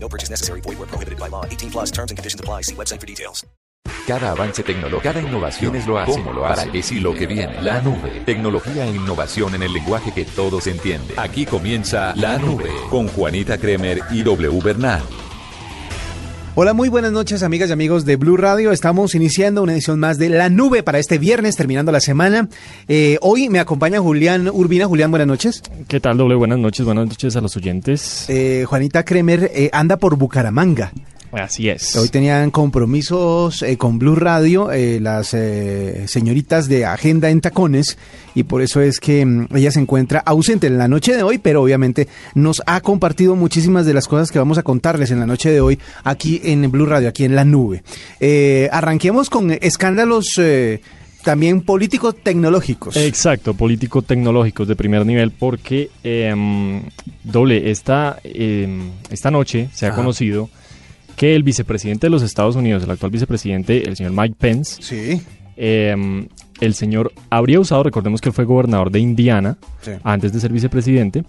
No purchase necessary. Void where prohibited by law. 18 plus terms and conditions apply. See website for details. Cada avance tecnológico, cada innovación es lo hace, cómo lo hace, para qué sí lo que viene. La nube. Tecnología e innovación en el lenguaje que todos entienden. Aquí comienza La Nube con Juanita Kremer y W Bernal. Hola, muy buenas noches amigas y amigos de Blue Radio. Estamos iniciando una edición más de La Nube para este viernes, terminando la semana. Eh, hoy me acompaña Julián Urbina. Julián, buenas noches. ¿Qué tal, doble? Buenas noches, buenas noches a los oyentes. Eh, Juanita Kremer eh, anda por Bucaramanga. Así es. Hoy tenían compromisos eh, con Blue Radio, eh, las eh, señoritas de Agenda en Tacones, y por eso es que mm, ella se encuentra ausente en la noche de hoy, pero obviamente nos ha compartido muchísimas de las cosas que vamos a contarles en la noche de hoy aquí en Blue Radio, aquí en la nube. Eh, arranquemos con escándalos. eh, también políticos tecnológicos. Exacto, político-tecnológicos de primer nivel, porque em, doble, esta, em, esta noche se ha Ajá. conocido que el vicepresidente de los Estados Unidos, el actual vicepresidente, el señor Mike Pence, Sí. em, el señor habría usado, recordemos que él fue gobernador de Indiana Sí. antes de ser vicepresidente,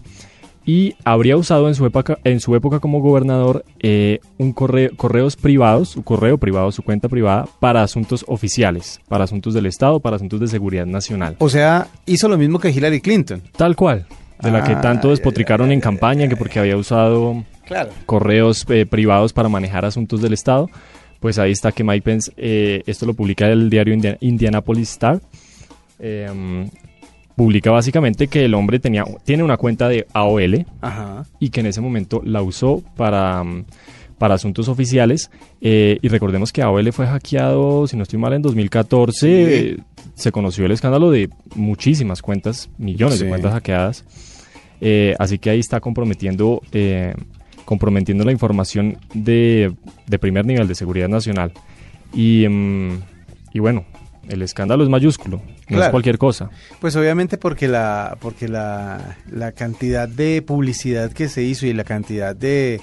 y habría usado en su época, en su época como gobernador eh, un correo, correos privados, su correo privado, su cuenta privada, para asuntos oficiales, para asuntos del Estado, para asuntos de seguridad nacional. O sea, hizo lo mismo que Hillary Clinton. Tal cual, de la que Ah, tanto despotricaron en campaña, que porque había usado Claro. correos eh, privados para manejar asuntos del Estado. Pues ahí está que Mike Pence, eh, esto lo publica el diario Indian- Indianapolis Star, eh, publica básicamente que el hombre tenía, tiene una cuenta de AOL Ajá. y que en ese momento la usó para, mm, para asuntos oficiales. eh, y recordemos que AOL fue hackeado, si no estoy mal, en 2014. Sí. eh, se conoció el escándalo de muchísimas cuentas, millones Sí. de cuentas hackeadas. Eh, así que ahí está comprometiendo, comprometiendo la información de, de primer nivel de seguridad nacional. Y, mm, y bueno, el escándalo es mayúsculo, no es cualquier cosa. Pues obviamente porque la porque la, la cantidad de publicidad que se hizo y la cantidad de,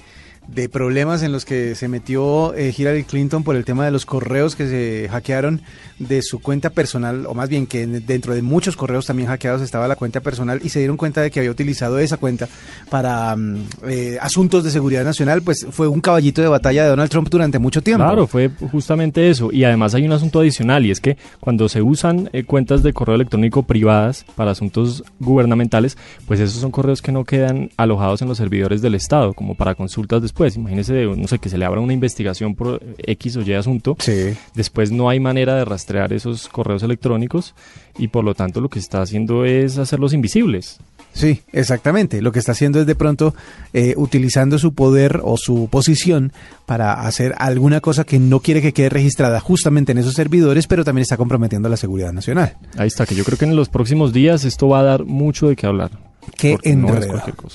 de problemas en los que se metió eh, Hillary Clinton por el tema de los correos que se hackearon de su cuenta personal, o más bien que en- dentro de muchos correos también hackeados estaba la cuenta personal y se dieron cuenta de que había utilizado esa cuenta para mm, eh, asuntos de seguridad nacional, pues fue un caballito de batalla de Donald Trump durante mucho tiempo. Claro, fue justamente eso. Y además hay un asunto adicional y es que cuando se usan eh, cuentas de correo electrónico privadas para asuntos gubernamentales, pues esos son correos que no quedan alojados en los servidores del Estado, como para consultas después. Imagínese, no sé, que se le abra una investigación por X o Y asunto. Sí. Después no hay manera de rastrear esos correos electrónicos y por lo tanto lo que está haciendo es hacerlos invisibles. Sí, exactamente. Lo que está haciendo es de pronto eh, utilizando su poder o su posición para hacer alguna cosa que no quiere que quede registrada justamente en esos servidores, pero también está comprometiendo la seguridad nacional. Ahí está, que yo creo que en los próximos días esto va a dar mucho de qué hablar. Qué Porque no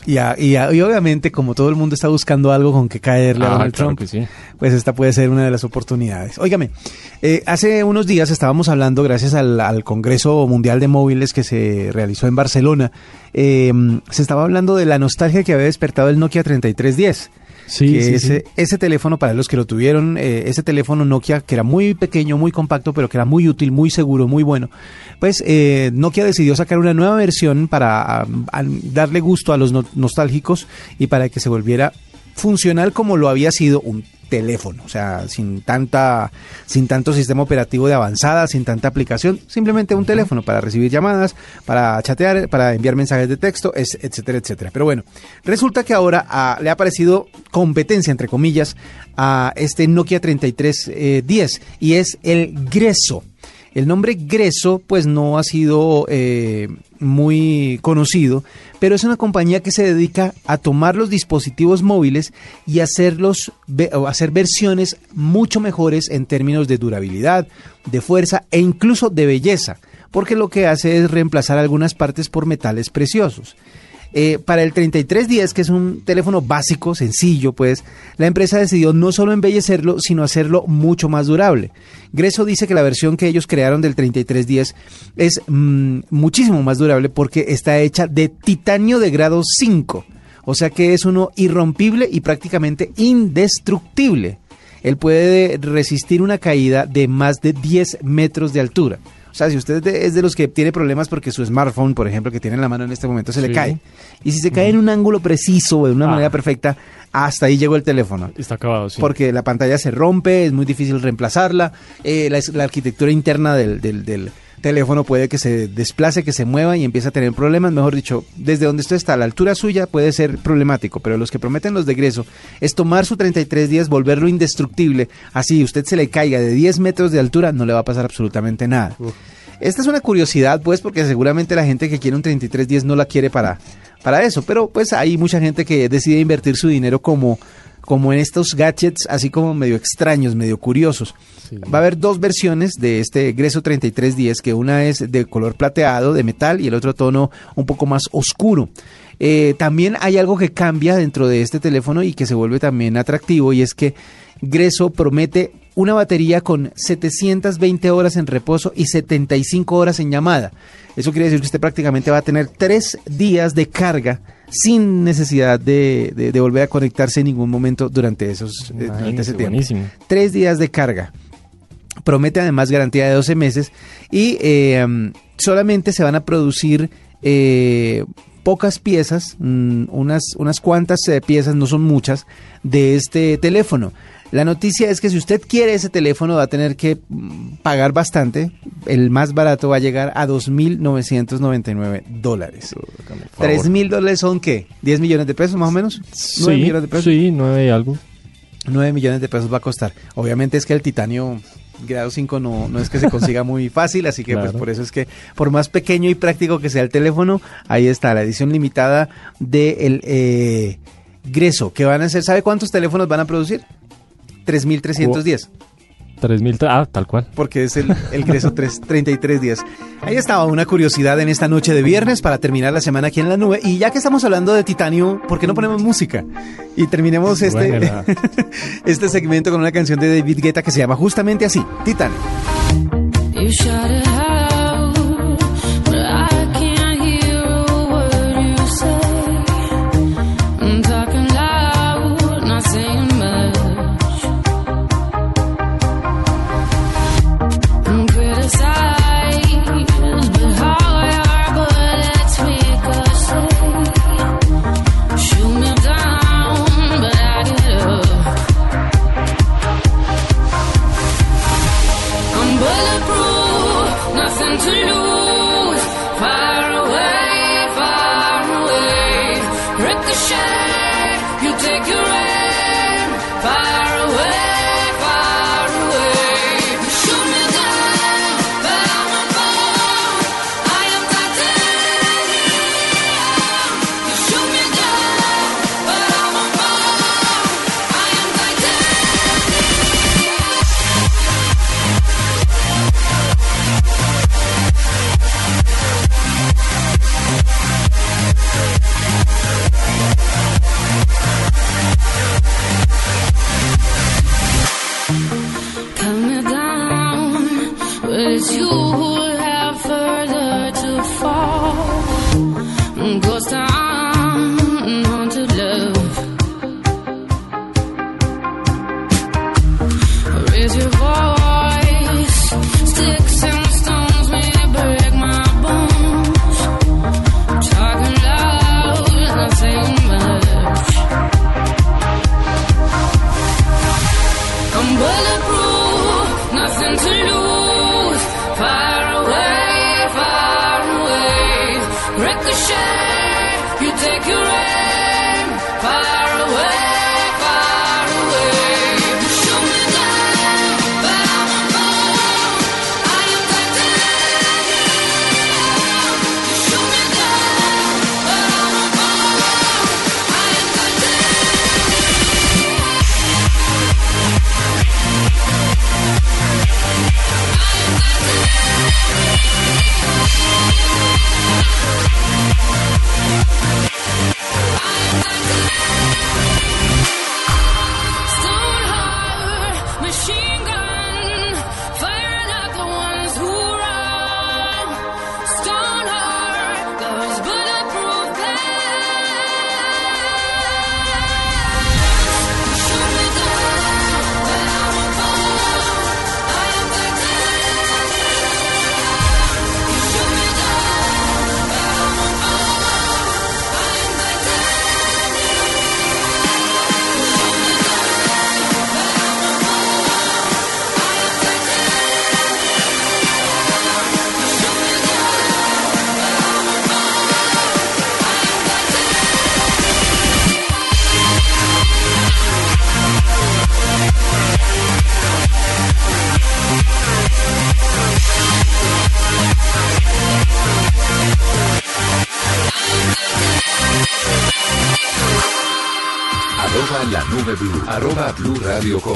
y, a- y a- y obviamente, como todo el mundo está buscando algo con que caerle a Ah, Donald claro Trump, que sí. pues esta puede ser una de las oportunidades. Óigame, eh, hace unos días estábamos hablando, gracias al, al Congreso Mundial de Móviles que se realizó en Barcelona, eh, se estaba hablando de la nostalgia que había despertado el Nokia 3310. Sí, que sí, ese, sí. ese teléfono, para los que lo tuvieron, eh, ese teléfono Nokia, que era muy pequeño, muy compacto, pero que era muy útil, muy seguro, muy bueno, pues eh, Nokia decidió sacar una nueva versión para ah, darle gusto a los no- nostálgicos y para que se volviera funcional como lo había sido un teléfono, o sea, sin tanta, sin tanto sistema operativo de avanzada, sin tanta aplicación, simplemente un teléfono para recibir llamadas, para chatear, para enviar mensajes de texto, es- etcétera, etcétera. Pero bueno, resulta que ahora ah, le ha aparecido competencia, entre comillas, a este Nokia 3310 y es el Greso. El nombre Greso pues no ha sido eh, muy conocido, pero es una compañía que se dedica a tomar los dispositivos móviles y hacerlos hacer versiones mucho mejores en términos de durabilidad, de fuerza e incluso de belleza, porque lo que hace es reemplazar algunas partes por metales preciosos. Eh, para el 3310, que es un teléfono básico, sencillo, pues, la empresa decidió no solo embellecerlo, sino hacerlo mucho más durable. Greso dice que la versión que ellos crearon del 3310 es mm, muchísimo más durable porque está hecha de titanio de grado 5. O sea que es uno irrompible y prácticamente indestructible. Él puede resistir una caída de más de 10 metros de altura. O sea, si usted es de, los que tiene problemas porque su smartphone, por ejemplo, que tiene en la mano en este momento, se le cae. Y si se cae en un ángulo preciso o de una Ah. manera perfecta, hasta ahí llegó el teléfono. Está acabado, sí. Porque la pantalla se rompe, es muy difícil reemplazarla, eh, la, la arquitectura interna del, del- del teléfono puede que se desplace, que se mueva y empiece a tener problemas. Mejor dicho, desde donde usted está, a la altura suya puede ser problemático, pero los que prometen los de es tomar su 33 días, volverlo indestructible, así usted se le caiga de 10 metros de altura, no le va a pasar absolutamente nada. Esta es una curiosidad, pues, porque seguramente la gente que quiere un 3310 no la quiere para, para eso, pero pues hay mucha gente que decide invertir su dinero como, como en estos gadgets, así como medio extraños, medio curiosos. Sí. Va a haber dos versiones de este Greso 3310, que una es de color plateado, de metal, y el otro tono un poco más oscuro. Eh, también hay algo que cambia dentro de este teléfono y que se vuelve también atractivo, y es que Greso promete una batería con 720 horas en reposo y 75 horas en llamada. Eso quiere decir que usted prácticamente va a tener tres días de carga sin necesidad de, de- de volver a conectarse en ningún momento durante, esos, eh, durante ese tiempo. buenísimo. Tres días de carga. Promete además garantía de 12 meses y eh, um, solamente se van a producir eh, pocas piezas, mm, unas, unas cuantas piezas, no son muchas, de este teléfono. La noticia es que si usted quiere ese teléfono va a tener que mm, pagar bastante. El más barato va a llegar a 2.999 dólares. Hágame el favor. ¿3 mil dólares son qué? ¿10 millones de pesos más o menos? ¿Nueve Sí, millones de pesos? sí, nueve y algo. 9 millones de pesos va a costar. Obviamente es que el titanio grado 5 no, no es que se consiga muy fácil, así que pues por eso es que por más pequeño y práctico que sea el teléfono, ahí está la edición limitada de el eh, Greso, que van a ser, ¿sabe cuántos teléfonos van a producir? 3.310, Tres mil, ah, tal cual. porque es el, el Greso 3, 33 días. Ahí estaba una curiosidad en esta noche de viernes para terminar la semana aquí en la nube. Y ya que estamos hablando de titanio, ¿por qué no ponemos música? Y terminemos este, Buena. este segmento con una canción de David Guetta que se llama justamente así, Titanio. take you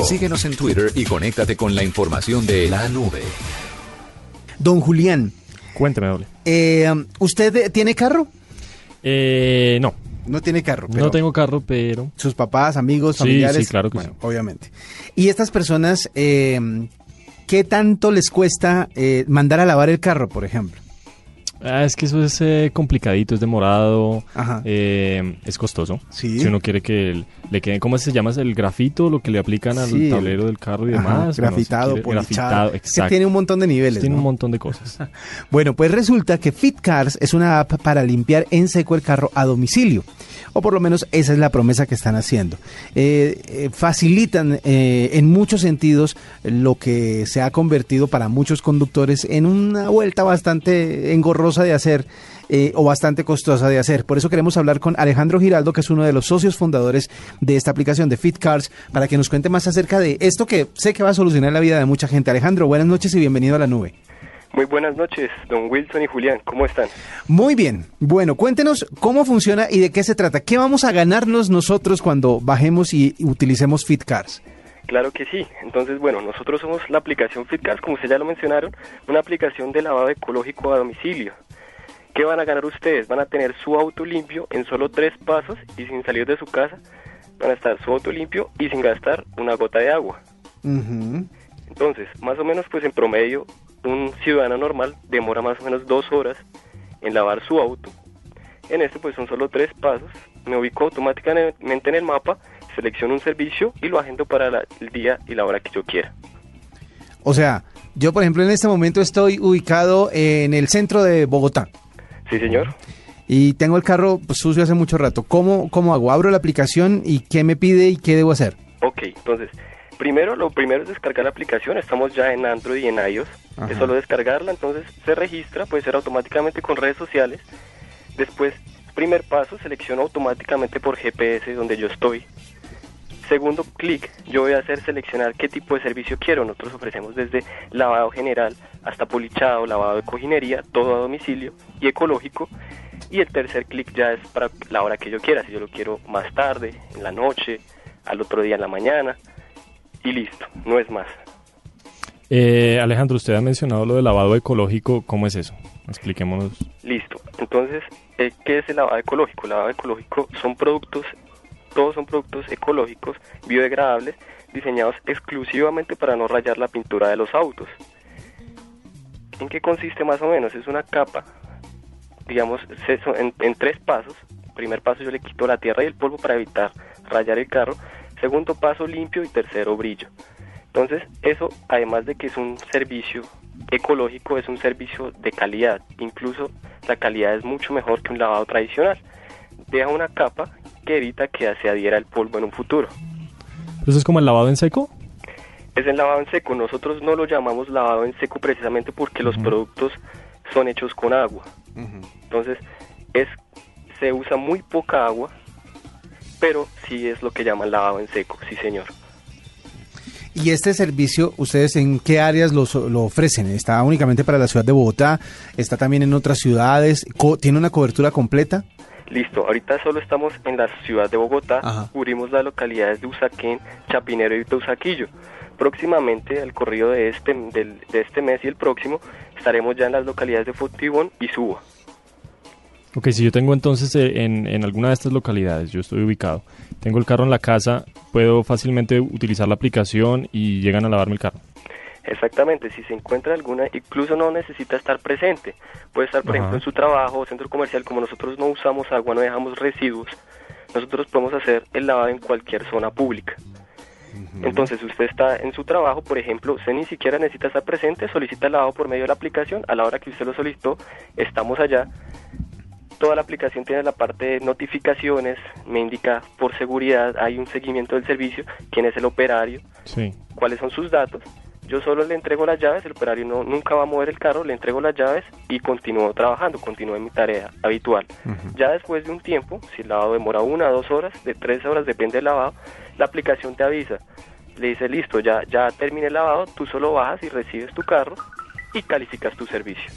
Síguenos en Twitter y conéctate con la información de la nube. Don Julián, Cuénteme, doble. eh, ¿usted tiene carro? Eh, no, No tiene carro. pero no tengo carro, pero... Sus papás, amigos, Sí, familiares. sí, claro que bueno, sí. obviamente. Y estas personas, eh, ¿qué tanto les cuesta eh, mandar a lavar el carro, por ejemplo? Ah, es que eso es eh, complicadito, es demorado, eh, es costoso. Sí. Si uno quiere que el- le quede, ¿cómo se llama? El grafito, lo que le aplican al Sí. tablero del carro y Ajá, demás. Bueno, si grafitado, quiere- grafitado, exacto. que tiene un montón de niveles. Tiene ¿no? un montón de cosas. Bueno, pues resulta que FitCars es una app para limpiar en seco el carro a domicilio. O por lo menos esa es la promesa que están haciendo. Eh, eh, facilitan eh, en muchos sentidos lo que se ha convertido para muchos conductores en una vuelta bastante engorrosa de hacer eh, o bastante costosa de hacer. Por eso queremos hablar con Alejandro Giraldo, que es uno de los socios fundadores de esta aplicación de FitCars, para que nos cuente más acerca de esto que sé que va a solucionar la vida de mucha gente. Alejandro, buenas noches y bienvenido a la nube. Muy buenas noches, don Wilson y Julián, ¿cómo están? Muy bien. Bueno, cuéntenos cómo funciona y de qué se trata. ¿Qué vamos a ganarnos nosotros cuando bajemos y utilicemos FitCars? Claro que sí. Entonces, bueno, nosotros somos la aplicación FitCars, como ustedes ya lo mencionaron, una aplicación de lavado ecológico a domicilio. ¿Qué van a ganar ustedes? Van a tener su auto limpio en solo tres pasos y sin salir de su casa. Van a estar su auto limpio y sin gastar una gota de agua. Entonces, más o menos, pues en promedio, un ciudadano normal demora más o menos dos horas en lavar su auto. En este, pues son solo tres pasos. Me ubico automáticamente en el mapa, selecciono un servicio y lo agendo para la- el día y la hora que yo quiera. O sea, yo por ejemplo en este momento estoy ubicado en el centro de Bogotá ¿Sí, señor? y tengo el carro pues, sucio hace mucho rato. ¿Cómo, ¿Cómo hago? Abro la aplicación y qué me pide y qué debo hacer. Ok, entonces, primero, lo primero es descargar la aplicación. Estamos ya en Android y en iOS. Ajá. Es solo descargarla, entonces se registra, puede ser automáticamente con redes sociales. Después, primer paso, selecciono automáticamente por GPS donde yo estoy. Segundo clic, yo voy a hacer seleccionar qué tipo de servicio quiero. Nosotros ofrecemos desde lavado general hasta polichado, lavado de cojinería, todo a domicilio y ecológico. Y el tercer clic ya es para la hora que yo quiera, si yo lo quiero más tarde, en la noche, al otro día en la mañana. Y listo, no es más. Eh, Alejandro, usted ha mencionado lo del lavado ecológico. ¿Cómo es eso? Expliquémonos. Listo. Entonces, eh, ¿qué es el lavado ecológico? El lavado ecológico son productos, todos son productos ecológicos, biodegradables, diseñados exclusivamente para no rayar la pintura de los autos. ¿En qué consiste más o menos? Es una capa, digamos, en tres pasos. Primer paso yo le quito la tierra y el polvo para evitar rayar el carro. Segundo paso limpio y tercero brillo. Entonces, eso, además de que es un servicio ecológico, es un servicio de calidad. Incluso la calidad es mucho mejor que un lavado tradicional. Deja una capa que evita que se adhiera el polvo en un futuro. ¿Eso es como el lavado en seco? Es el lavado en seco. Nosotros no lo llamamos lavado en seco precisamente porque los productos son hechos con agua. Entonces, es se usa muy poca agua, pero sí es lo que llaman lavado en seco, sí señor. ¿Y este servicio, ustedes en qué áreas lo, lo ofrecen? ¿Está únicamente para la ciudad de Bogotá? ¿Está también en otras ciudades? ¿Tiene una cobertura completa? Listo, ahorita solo estamos en la ciudad de Bogotá, Ajá. cubrimos las localidades de Usaquén, Chapinero y Teusaquillo. Próximamente, al corrido de este, del- de este mes y el próximo, estaremos ya en las localidades de Fontibón y Suba. Ok, si yo tengo entonces eh, en, en alguna de estas localidades, yo estoy ubicado, tengo el carro en la casa, puedo fácilmente utilizar la aplicación y llegan a lavarme el carro. Exactamente, si se encuentra alguna, incluso no necesita estar presente. Puede estar, por Ajá. ejemplo, en su trabajo o centro comercial, como nosotros no usamos agua, no dejamos residuos, nosotros podemos hacer el lavado en cualquier zona pública. Entonces, usted está en su trabajo, por ejemplo, usted ni siquiera necesita estar presente, solicita el lavado por medio de la aplicación, a la hora que usted lo solicitó, estamos allá. Toda la aplicación tiene la parte de notificaciones, me indica por seguridad, hay un seguimiento del servicio, quién es el operario, Sí. cuáles son sus datos. Yo solo le entrego las llaves, el operario no, nunca va a mover el carro, le entrego las llaves y continúo trabajando, continúo en mi tarea habitual. Ya después de un tiempo, si el lavado demora una, dos horas, de tres horas, depende del lavado, la aplicación te avisa. Le dice, listo, ya, ya terminé el lavado, tú solo bajas y recibes tu carro y calificas tu servicio.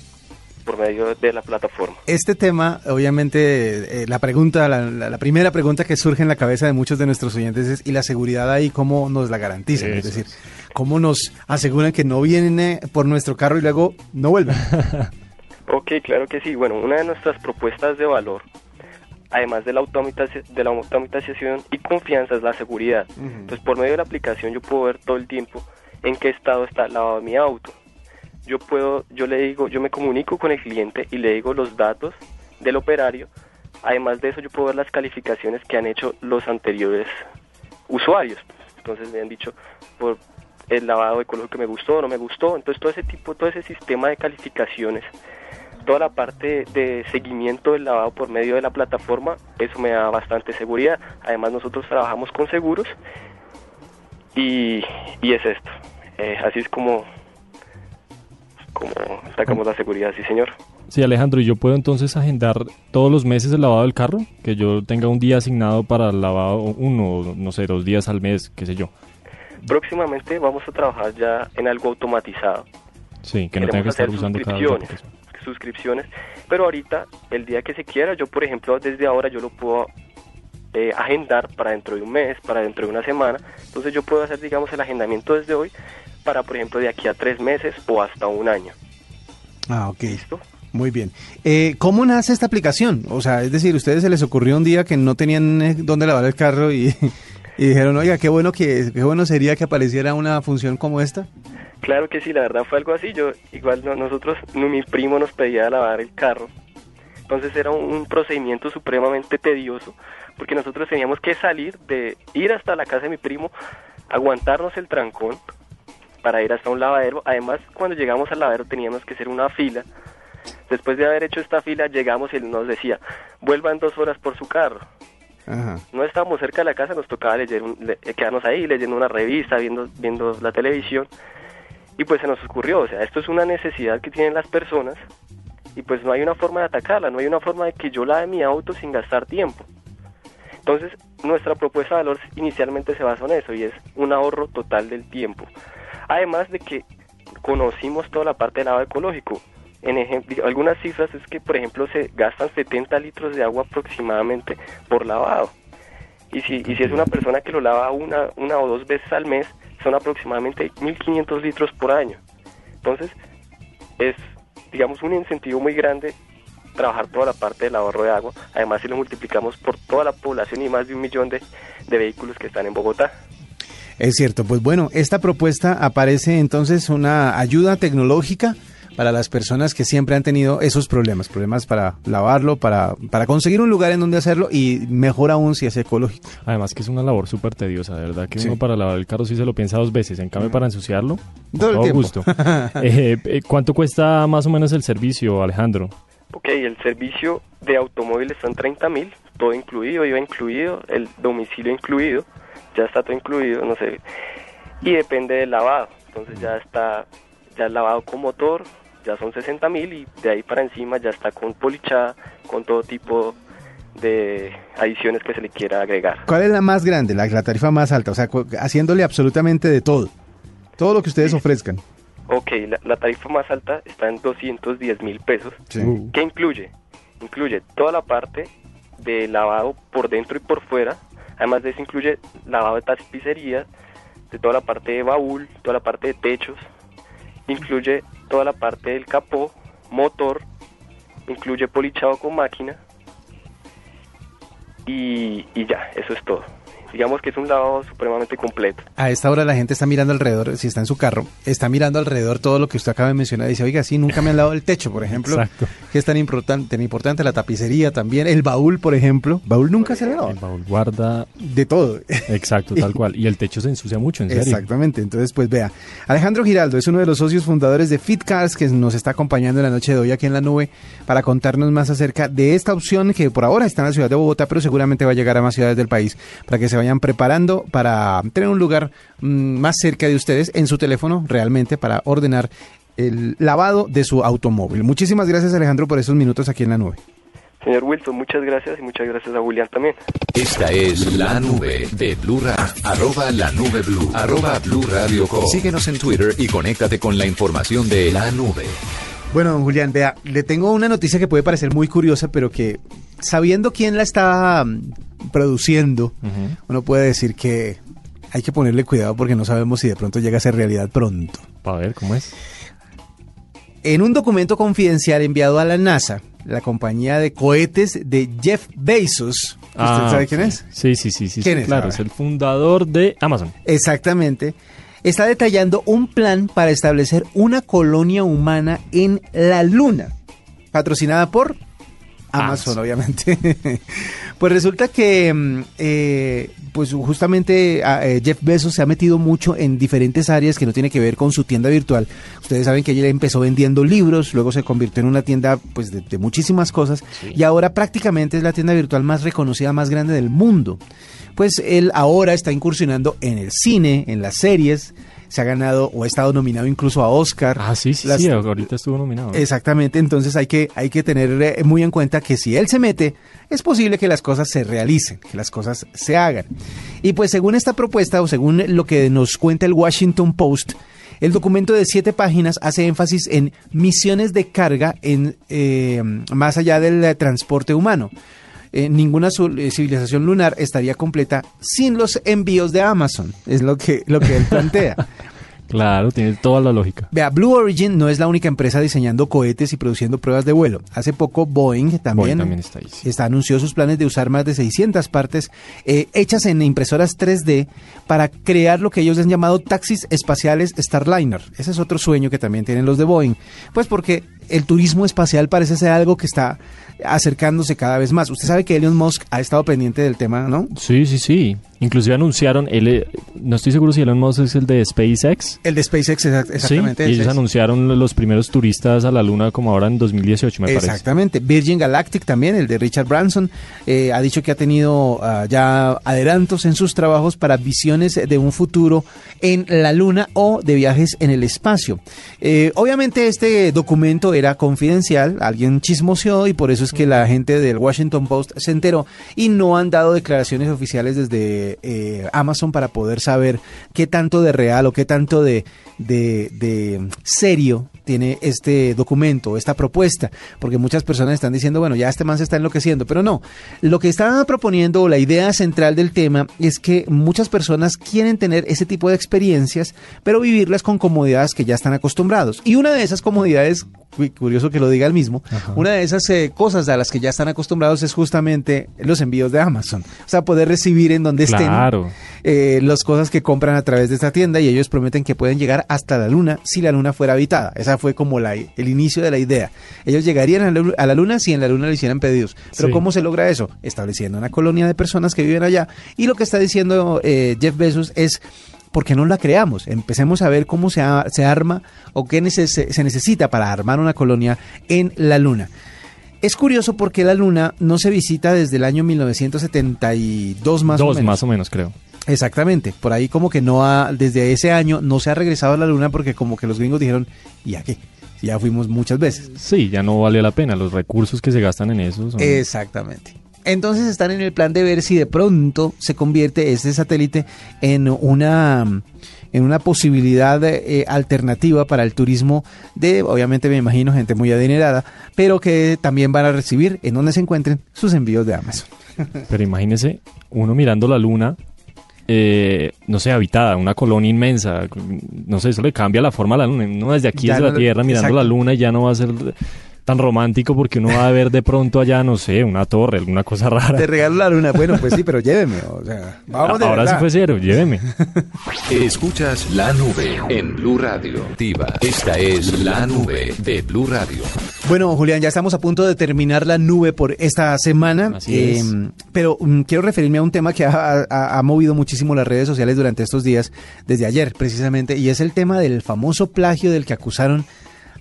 Por medio de la plataforma. Este tema, obviamente, eh, la pregunta, la, la- la primera pregunta que surge en la cabeza de muchos de nuestros oyentes es, ¿y la seguridad ahí cómo nos la garantizan? Es Eso decir, ¿cómo nos aseguran que no vienen por nuestro carro y luego no vuelven? Ok, claro que sí. Bueno, una de nuestras propuestas de valor, además de la, automatización, de la automatización y confianza, es la seguridad. Entonces, por medio de la aplicación yo puedo ver todo el tiempo en qué estado está el lavado mi auto. Yo puedo, yo le digo, yo me comunico con el cliente y le digo los datos del operario. Además de eso, yo puedo ver las calificaciones que han hecho los anteriores usuarios. Entonces me han dicho por el lavado ecológico que me gustó o no me gustó. Entonces todo ese tipo, todo ese sistema de calificaciones toda la parte de seguimiento del lavado por medio de la plataforma, eso me da bastante seguridad. Además nosotros trabajamos con seguros y, y es esto. Eh, así es como, como sacamos la seguridad, sí señor. Sí, Alejandro, ¿y yo puedo entonces agendar todos los meses el lavado del carro? Que yo tenga un día asignado para el lavado, uno, no sé, dos días al mes, qué sé yo. Próximamente vamos a trabajar ya en algo automatizado. Sí, que no tenga que estar usando cada suscripciones, pero ahorita, el día que se quiera, yo por ejemplo, desde ahora yo lo puedo eh, agendar para dentro de un mes, para dentro de una semana, entonces yo puedo hacer, digamos, el agendamiento desde hoy para, por ejemplo, de aquí a tres meses o hasta un año. Ah, ok. ¿Listo? Muy bien. Eh, ¿Cómo nace esta aplicación? O sea, es decir, ¿ustedes se les ocurrió un día que no tenían eh, dónde lavar el carro y, y dijeron, oiga, qué bueno, que, qué bueno sería que apareciera una función como esta? Claro que sí, la verdad fue algo así. Yo, igual no- nosotros, no, mi primo nos pedía lavar el carro. Entonces era un, un procedimiento supremamente tedioso, porque nosotros teníamos que salir de ir hasta la casa de mi primo, aguantarnos el trancón para ir hasta un lavadero. Además, cuando llegamos al lavadero teníamos que hacer una fila. Después de haber hecho esta fila, llegamos y nos decía, vuelvan dos horas por su carro Ajá. no estábamos cerca de la casa, nos tocaba leer un- le- quedarnos ahí leyendo una revista, viendo, viendo la televisión. Y pues se nos ocurrió, o sea, esto es una necesidad que tienen las personas y pues no hay una forma de atacarla, no hay una forma de que yo lave mi auto sin gastar tiempo. Entonces, nuestra propuesta de valor inicialmente se basa en eso y es un ahorro total del tiempo. Además de que conocimos toda la parte del lavado ecológico. En ejemplo, algunas cifras es que, por ejemplo, se gastan 70 litros de agua aproximadamente por lavado. Y si, y si es una persona que lo lava una, una o dos veces al mes, son aproximadamente 1.500 litros por año. Entonces, es, digamos, un incentivo muy grande trabajar toda la parte del ahorro de agua. Además, si lo multiplicamos por toda la población y más de un millón de, de vehículos que están en Bogotá. Es cierto, pues bueno, esta propuesta aparece entonces una ayuda tecnológica para las personas que siempre han tenido esos problemas, problemas para lavarlo, para, para conseguir un lugar en donde hacerlo y mejor aún si es ecológico. Además que es una labor súper tediosa, de verdad que Sí. uno para lavar el carro sí se lo piensa dos veces, en cambio para ensuciarlo, con Todo el tiempo. gusto. Eh, eh, ¿Cuánto cuesta más o menos el servicio, Alejandro? Ok, el servicio de automóvil está en 30 mil, todo incluido, IVA incluido, el domicilio incluido, ya está todo incluido, no sé. Y depende del lavado, entonces ya está, ya el lavado con motor, ya son 60 mil y de ahí para encima ya está con polichada, con todo tipo de adiciones que se le quiera agregar. ¿Cuál es la más grande, la, la tarifa más alta? O sea, haciéndole absolutamente de todo, todo lo que ustedes ofrezcan. Ok, la, la tarifa más alta está en 210 mil pesos. Sí. ¿Qué incluye? Incluye toda la parte de lavado por dentro y por fuera. Además de eso incluye lavado de tapicería, de toda la parte de baúl, toda la parte de techos. Incluye toda la parte del capó, motor. Incluye polichado con máquina. Y, y ya, eso es todo. Digamos que es un lavado supremamente completo. A esta hora la gente está mirando alrededor, si está en su carro, está mirando alrededor todo lo que usted acaba de mencionar. Dice, oiga, sí, nunca me han lavado el techo, por ejemplo. Exacto. Que es tan importante, tan importante la tapicería también. El baúl, por ejemplo. Baúl nunca se le ha el baúl guarda, De todo. exacto, tal cual. Y el techo se ensucia mucho, en serio. Exactamente, entonces pues vea, Alejandro Giraldo es uno de los socios fundadores de Fit Cars que nos está acompañando en la noche de hoy aquí en la nube para contarnos más acerca de esta opción que por ahora está en la ciudad de Bogotá, pero seguramente va a llegar a más ciudades del país para que se vayan preparando para tener un lugar mm, más cerca de ustedes en su teléfono realmente para ordenar el lavado de su automóvil. Muchísimas gracias Alejandro por esos minutos aquí en la nube. Señor Wilson, muchas gracias y muchas gracias a Julián también. Esta es la nube de Blue Radio. Arroba la nube Blue. Arroba Blue Radio. Síguenos en Twitter y conéctate con la información de la nube. Bueno, don Julián, vea, le tengo una noticia que puede parecer muy curiosa, pero que sabiendo quién la está mm, produciendo, uno puede decir que hay que ponerle cuidado porque no sabemos si de pronto llega a ser realidad pronto. Para ver cómo es. En un documento confidencial enviado a la NASA, la compañía de cohetes de Jeff Bezos, ¿usted Ah, sabe quién es? Sí, sí, sí, sí. ¿Quién sí, es? Claro, A es el fundador de Amazon. Exactamente. Está detallando un plan para establecer una colonia humana en la Luna, patrocinada por Amazon, Amazon. obviamente. pues resulta que, mm, eh, pues justamente a- eh, Jeff Bezos se ha metido mucho en diferentes áreas que no tiene que ver con su tienda virtual. Ustedes saben que él empezó vendiendo libros, luego se convirtió en una tienda pues de, de muchísimas cosas y ahora prácticamente es la tienda virtual más reconocida, más grande del mundo. Pues él ahora está incursionando en el cine, en las series, se ha ganado o ha estado nominado incluso a Oscar. Ah, sí, sí, Las- sí, ahorita estuvo nominado. Exactamente, entonces hay que, hay que tener eh, muy en cuenta que si él se mete, es posible que las cosas se realicen, que las cosas se hagan. Y pues según esta propuesta o según lo que nos cuenta el Washington Post, el documento de siete páginas hace énfasis en misiones de carga en, eh, más allá del eh, transporte humano. Eh, ninguna eh, civilización lunar estaría completa sin los envíos de Amazon, es lo que, lo que él plantea. Claro, tiene toda la lógica. Vea, Blue Origin no es la única empresa diseñando cohetes y produciendo pruebas de vuelo. Hace poco Boeing también, Boeing también está ahí, sí. está- anunció sus planes de usar más de 600 partes eh, hechas en impresoras 3D para crear lo que ellos han llamado taxis espaciales Starliner. Ese es otro sueño que también tienen los de Boeing. Pues porque el turismo espacial parece ser algo que está acercándose cada vez más. Usted sabe que Elon Musk ha estado pendiente del tema, ¿no? Sí, sí, sí. Inclusive anunciaron, él, no estoy seguro si Elon Musk es el de SpaceX. El de SpaceX, exact- exactamente. Sí, y ellos anunciaron los primeros turistas a la luna como ahora en 2018, me parece. Exactamente. Virgin Galactic también, el de Richard Branson, eh, ha dicho que ha tenido ah, ya adelantos en sus trabajos para visiones de un futuro en la Luna o de viajes en el espacio. Eh, obviamente este documento era confidencial, alguien chismoseó y por eso es que la gente del Washington Post se enteró y no han dado declaraciones oficiales desde eh, Amazon para poder saber qué tanto de real o qué tanto de, de, de serio tiene este documento, esta propuesta, porque muchas personas están diciendo, bueno, ya este man se está enloqueciendo, pero no, lo que está proponiendo, la idea central del tema, es que muchas personas quieren tener ese tipo de experiencias, pero vivirlas con comodidades que ya están acostumbrados. Y una de esas comodidades, curioso que lo diga el mismo, una de esas eh, cosas a las que ya están acostumbrados es justamente los envíos de Amazon, o sea, poder recibir en donde estén eh, las cosas que compran a través de esta tienda y ellos prometen que pueden llegar hasta la luna si la luna fuera habitada. Esa fue como la, el inicio de la idea. Ellos llegarían a la, lu- a la luna si en la luna le hicieran pedidos. Pero Sí. ¿cómo se logra eso? Estableciendo una colonia de personas que viven allá. Y lo que está diciendo eh, Jeff Bezos es... ¿Por qué no la creamos? Empecemos a ver cómo se, a- se arma o qué neces- se necesita para armar una colonia en la Luna. Es curioso porque la Luna no se visita desde el año 1972 más o Dos menos. más o menos, creo. Exactamente, por ahí como que no ha, desde ese año no se ha regresado a la luna porque como que los gringos dijeron, ¿y a qué? Ya fuimos muchas veces. Sí, ya no vale la pena. Los recursos que se gastan en eso son... Exactamente. Entonces están en el plan de ver si de pronto se convierte este satélite en una en una posibilidad eh, alternativa para el turismo de, obviamente me imagino, gente muy adinerada, pero que también van a recibir en donde se encuentren sus envíos de Amazon. Pero imagínese uno mirando la luna, eh, no sé, habitada, una colonia inmensa. No sé, eso le cambia la forma a la luna. No desde aquí, Ya desde no- la Tierra, mirando exacto. la luna ya no va a ser tan romántico porque uno va a ver de pronto allá, no sé, una torre, alguna cosa rara. Te regalo la luna, bueno, pues sí, pero lléveme, o sea, vamos de Ahora sí verdad. fue cero, lléveme. Escuchas la nube en Blue Radio. Activa. Esta es la nube de Blue Radio. Bueno, Julián, ya estamos a punto de terminar la nube por esta semana. Así es. Pero mm, quiero referirme a un tema que ha, ha- ha movido muchísimo las redes sociales durante estos días, desde ayer precisamente, y es el tema del famoso plagio del que acusaron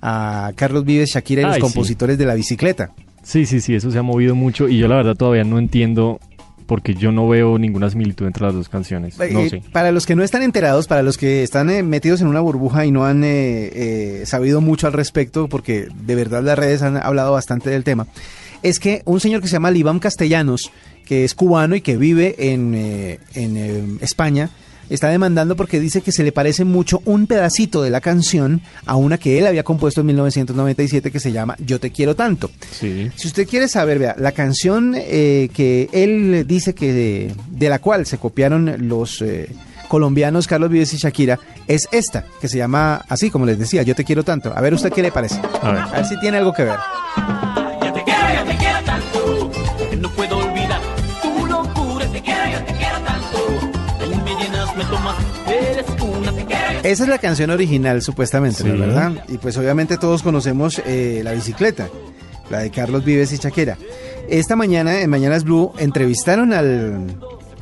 a Carlos Vives, Shakira y los sí. compositores de la bicicleta. Sí, sí, sí, eso se ha movido mucho y yo la verdad todavía no entiendo porque yo no veo ninguna similitud entre las dos canciones. No Eh, sé. Para los que no están enterados, para los que están eh, metidos en una burbuja y no han eh, eh, sabido mucho al respecto, porque de verdad las redes han hablado bastante del tema, es que un señor que se llama Libam Castellanos, que es cubano y que vive en, eh, en eh, España, está demandando porque dice que se le parece mucho un pedacito de la canción a una que él había compuesto en 1997 que se llama Yo te quiero tanto. Sí. Si usted quiere saber, vea, la canción eh, que él dice que de, de la cual se copiaron los eh, colombianos Carlos Vives y Shakira es esta, que se llama así como les decía, Yo te quiero tanto. A ver usted qué le parece. A ver. A ver si tiene algo que ver. Esa es la canción original, supuestamente, ¿no es Sí. verdad? Y pues obviamente todos conocemos eh, la bicicleta, la de Carlos Vives y Shakira. Esta mañana, en Mañanas Blue, entrevistaron al,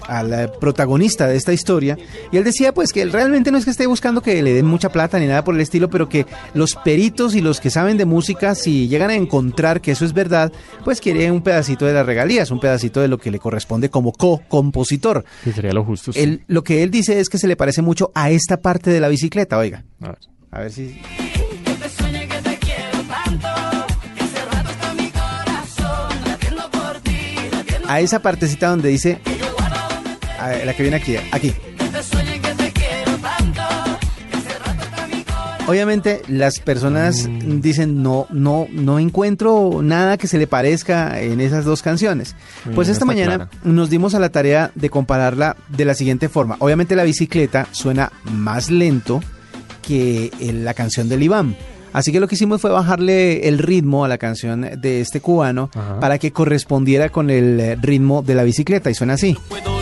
al eh, protagonista de esta historia y él decía pues que él realmente no es que esté buscando que le den mucha plata ni nada por el estilo, pero que los peritos y los que saben de música, si llegan a encontrar que eso es verdad, pues quiere un pedacito de las regalías, un pedacito de lo que le corresponde como co-compositor. Que sería lo justo. sí. Él, lo que él dice es que se le parece mucho a esta parte de la bicicleta, oiga. A ver. A ver si... A esa partecita donde dice... la que viene aquí, aquí. Obviamente las personas dicen no, no, no encuentro nada que se le parezca en esas dos canciones. Sí, Pues esta mañana nos dimos a la tarea de compararla de la siguiente forma. Obviamente la bicicleta suena más lento que eh, la canción del Iván. Así que lo que hicimos fue bajarle el ritmo a la canción de este cubano Ajá. para que correspondiera con el eh, ritmo de la bicicleta y suena así. puedo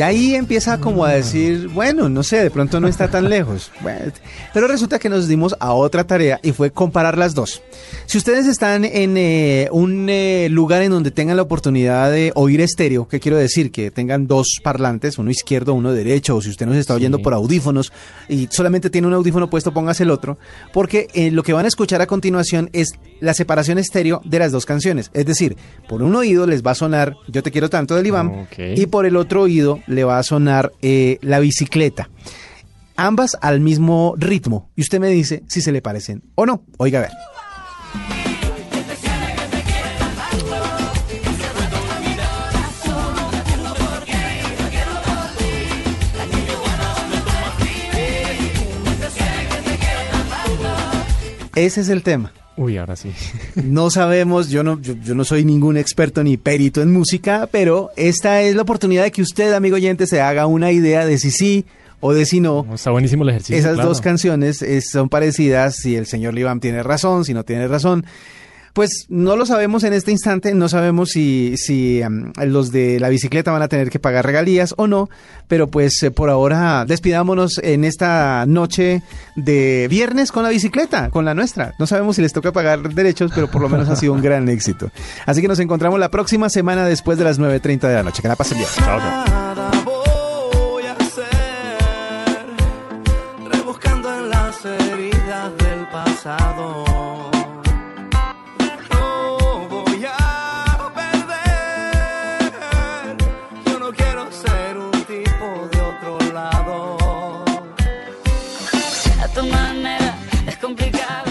Ya ahí empieza como a decir, bueno, no sé, de pronto no está tan lejos. Bueno, pero resulta que nos dimos a otra tarea y fue comparar las dos. Si ustedes están en eh, un eh, lugar en donde tengan la oportunidad de oír estéreo, ¿qué quiero decir? Que tengan dos parlantes, uno izquierdo, uno derecho, o si usted nos está oyendo Sí. por audífonos y solamente tiene un audífono puesto, póngase el otro, porque eh, lo que van a escuchar a continuación es la separación estéreo de las dos canciones. Es decir, por un oído les va a sonar Yo te quiero tanto del Iván Ok. y por el otro oído le va a sonar eh, la bicicleta. Ambas al mismo ritmo. Y usted me dice si se le parecen o no. Oiga, a ver. Ese es el tema. Uy, ahora sí. No sabemos, yo no, yo, yo no soy ningún experto ni perito en música, pero esta es la oportunidad de que usted, amigo oyente, se haga una idea de si sí o de si no. Está buenísimo el ejercicio. Esas claro. dos canciones eh, son parecidas, si el señor Libam tiene razón, si no tiene razón. Pues no lo sabemos en este instante, no sabemos si, si am, los de la bicicleta van a tener que pagar regalías o no, pero pues eh, por ahora despidámonos en esta noche de viernes con la bicicleta, con la nuestra. No sabemos si les toca pagar derechos, pero por lo menos ha sido un gran éxito. Así que nos encontramos la próxima semana después de las 9.30 de la noche. Que la pasen bien. Chao, chao. Nada